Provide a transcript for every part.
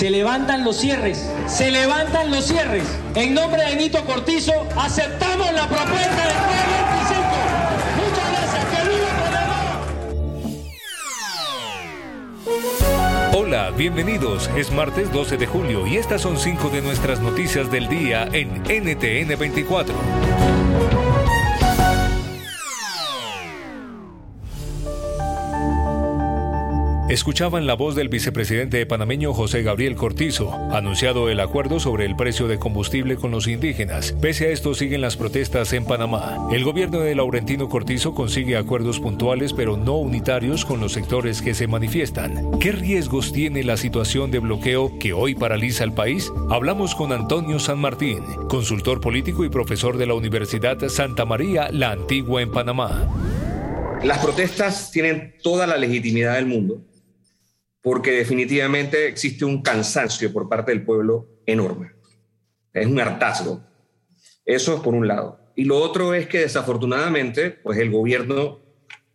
Se levantan los cierres, se levantan los cierres. En nombre de Nito Cortizo, aceptamos la propuesta del 325. Muchas gracias, que viva Hola, bienvenidos. Es martes 12 de julio y estas son cinco de nuestras noticias del día en NTN 24. Escuchaban la voz del vicepresidente panameño José Gabriel Cortizo, anunciado el acuerdo sobre el precio de combustible con los indígenas. Pese a esto siguen las protestas en Panamá. El gobierno de Laurentino Cortizo consigue acuerdos puntuales pero no unitarios con los sectores que se manifiestan. ¿Qué riesgos tiene la situación de bloqueo que hoy paraliza el país? Hablamos con Antonio San Martín, consultor político y profesor de la Universidad Santa María, la Antigua en Panamá. Las protestas tienen toda la legitimidad del mundo porque definitivamente existe un cansancio por parte del pueblo enorme. Es un hartazgo. Eso es por un lado. Y lo otro es que desafortunadamente, pues el gobierno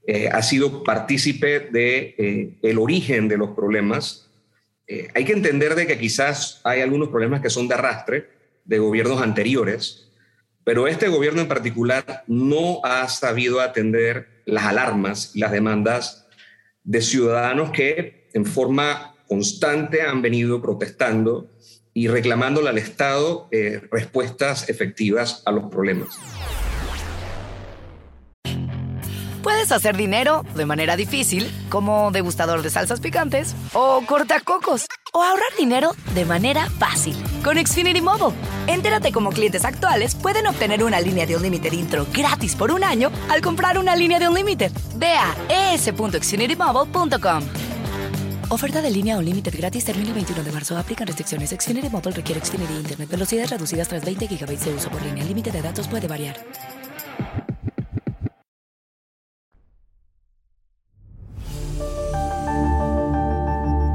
eh, ha sido partícipe de eh, el origen de los problemas. Eh, hay que entender de que quizás hay algunos problemas que son de arrastre de gobiernos anteriores, pero este gobierno en particular no ha sabido atender las alarmas y las demandas de ciudadanos que en forma constante han venido protestando y reclamándole al Estado eh, respuestas efectivas a los problemas. Puedes hacer dinero de manera difícil, como degustador de salsas picantes, o cortacocos, o ahorrar dinero de manera fácil con Xfinity Mobile. Entérate cómo clientes actuales pueden obtener una línea de un límite intro gratis por un año al comprar una línea de un límite. Ve a es.xfinitymobile.com. Oferta de línea o límite gratis termina el 21 de marzo. Aplican restricciones. Xfinity Mobile requiere Xfinity Internet. Velocidades reducidas tras 20 GB de uso por línea. Límite de datos puede variar.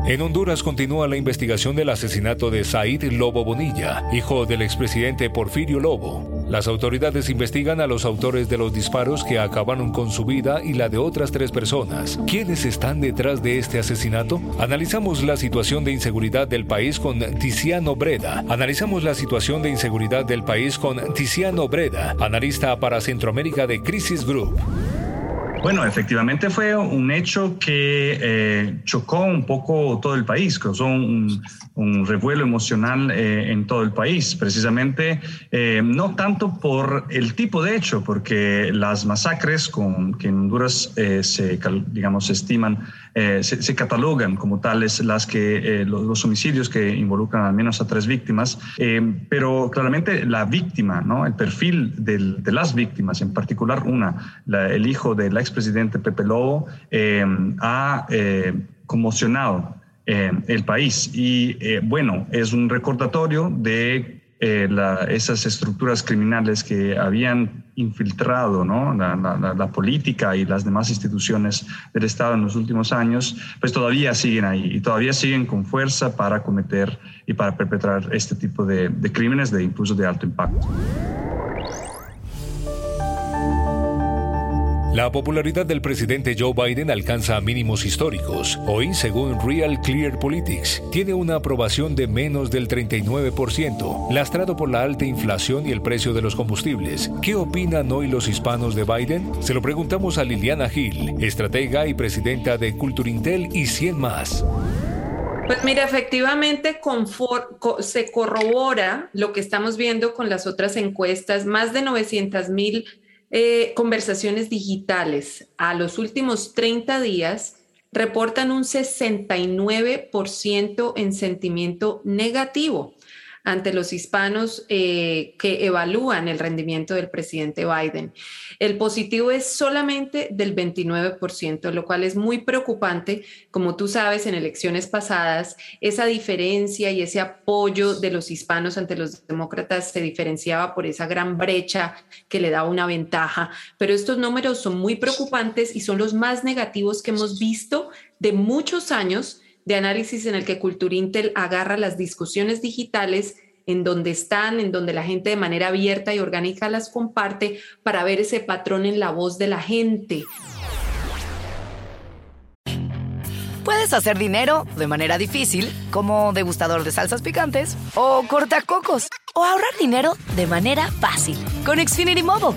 En Honduras continúa la investigación del asesinato de Said Lobo Bonilla, hijo del expresidente Porfirio Lobo. Las autoridades investigan a los autores de los disparos que acabaron con su vida y la de otras tres personas. ¿Quiénes están detrás de este asesinato? Analizamos la situación de inseguridad del país con Tiziano Breda. Analizamos la situación de inseguridad del país con Tiziano Breda, analista para Centroamérica de Crisis Group. Bueno, efectivamente fue un hecho que eh, chocó un poco todo el país, causó un, un revuelo emocional eh, en todo el país, precisamente eh, no tanto por el tipo de hecho, porque las masacres con, que en Honduras se, digamos, se estiman, se, catalogan como tales las que, los, homicidios que involucran al menos a tres víctimas, pero claramente la víctima, ¿no? el perfil de las víctimas, en particular una, el hijo del expresidente Pepe Lobo, ha conmocionado eh, el país. Y eh, bueno, es un recordatorio de eh, esas estructuras criminales que habían infiltrado ¿no? la, política y las demás instituciones del Estado en los últimos años, pues todavía siguen ahí y todavía siguen con fuerza para cometer y para perpetrar este tipo de, de crímenes de incluso de alto impacto. La popularidad del presidente Joe Biden alcanza mínimos históricos. Hoy, según Real Clear Politics, tiene una aprobación de menos del 39%, lastrado por la alta inflación y el precio de los combustibles. ¿Qué opinan hoy los hispanos de Biden? Se lo preguntamos a Liliana Hill, estratega y presidenta de Culturintel y 100 más. Pues mira, efectivamente se corrobora lo que estamos viendo con las otras encuestas. Más de 900 mil eh, conversaciones digitales. A los últimos 30 días reportan un 69% en sentimiento negativo ante los hispanos eh, que evalúan el rendimiento del presidente Biden. El positivo es solamente del 29%, lo cual es muy preocupante. Como tú sabes, en elecciones pasadas, esa diferencia y ese apoyo de los hispanos ante los demócratas se diferenciaba por esa gran brecha que le da una ventaja. Pero estos números son muy preocupantes y son los más negativos que hemos visto de muchos años de análisis en el que Culturintel agarra las discusiones digitales en donde están, en donde la gente de manera abierta y orgánica las comparte para ver ese patrón en la voz de la gente. Puedes hacer dinero de manera difícil, como degustador de salsas picantes, o cortacocos, o ahorrar dinero de manera fácil con Xfinity Mobile.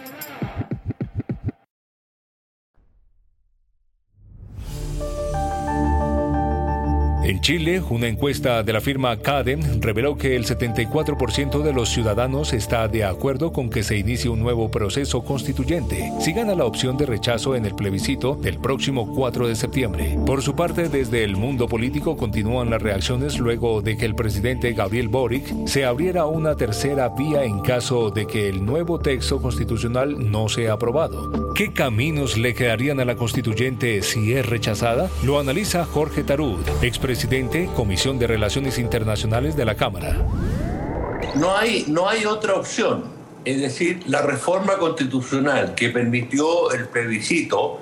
En Chile, una encuesta de la firma Cadem reveló que el 74% de los ciudadanos está de acuerdo con que se inicie un nuevo proceso constituyente si gana la opción de rechazo en el plebiscito del próximo 4 de septiembre. Por su parte, desde el mundo político continúan las reacciones luego de que el presidente Gabriel Boric se abriera una tercera vía en caso de que el nuevo texto constitucional no sea aprobado. ¿Qué caminos le quedarían a la constituyente si es rechazada? Lo analiza Jorge Tarud, presidente, Comisión de Relaciones Internacionales de la Cámara. No hay, no hay otra opción. Es decir, la reforma constitucional que permitió el plebiscito,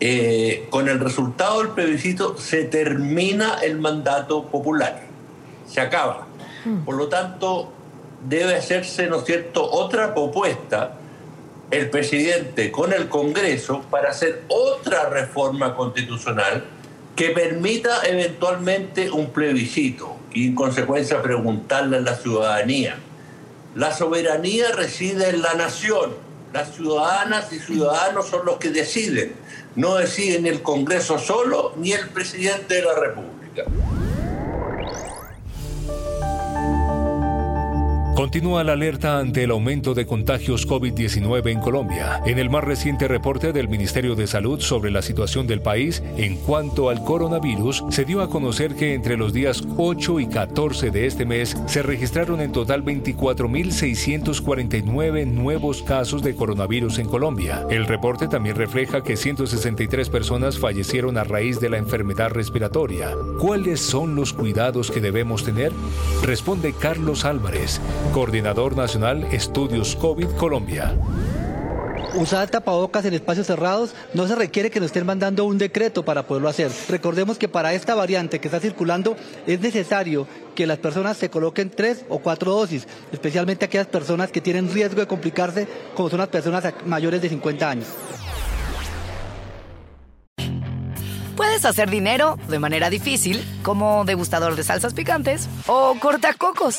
eh, con el resultado del plebiscito se termina el mandato popular. Se acaba. Por lo tanto, debe hacerse, ¿no es cierto?, otra propuesta el presidente con el Congreso para hacer otra reforma constitucional que permita eventualmente un plebiscito y en consecuencia preguntarle a la ciudadanía. La soberanía reside en la nación. Las ciudadanas y ciudadanos son los que deciden. No decide ni el Congreso solo ni el presidente de la República. Continúa la alerta ante el aumento de contagios COVID-19 en Colombia. En el más reciente reporte del Ministerio de Salud sobre la situación del país en cuanto al coronavirus, se dio a conocer que entre los días 8 y 14 de este mes se registraron en total 24.649 nuevos casos de coronavirus en Colombia. El reporte también refleja que 163 personas fallecieron a raíz de la enfermedad respiratoria. ¿Cuáles son los cuidados que debemos tener? Responde Carlos Álvarez Coordinador Nacional Estudios COVID Colombia. Usar tapabocas en espacios cerrados no se requiere que nos estén mandando un decreto para poderlo hacer. Recordemos que para esta variante que está circulando es necesario que las personas se coloquen tres o cuatro dosis, especialmente aquellas personas que tienen riesgo de complicarse, como son las personas mayores de 50 años. Puedes hacer dinero de manera difícil, como degustador de salsas picantes, o cortacocos,